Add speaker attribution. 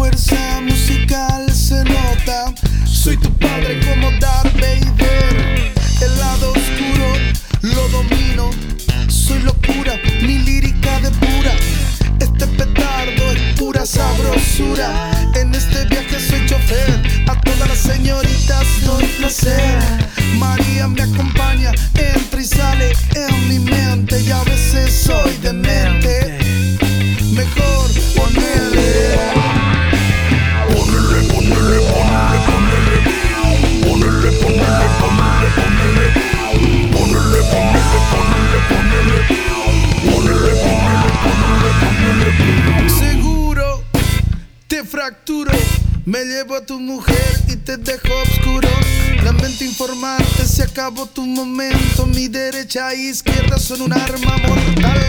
Speaker 1: fuerza musical se nota. Soy tu padre como Darth Vader. El lado oscuro lo domino. Soy locura, mi lírica de pura. Este petardo es pura sabrosura. En este viaje soy chofer. A todas las señoritas doy placer. María me acompaña Me llevo a tu mujer y te dejo oscuro. Lamento informarte, se acabó tu momento. Mi derecha e izquierda son un arma mortal.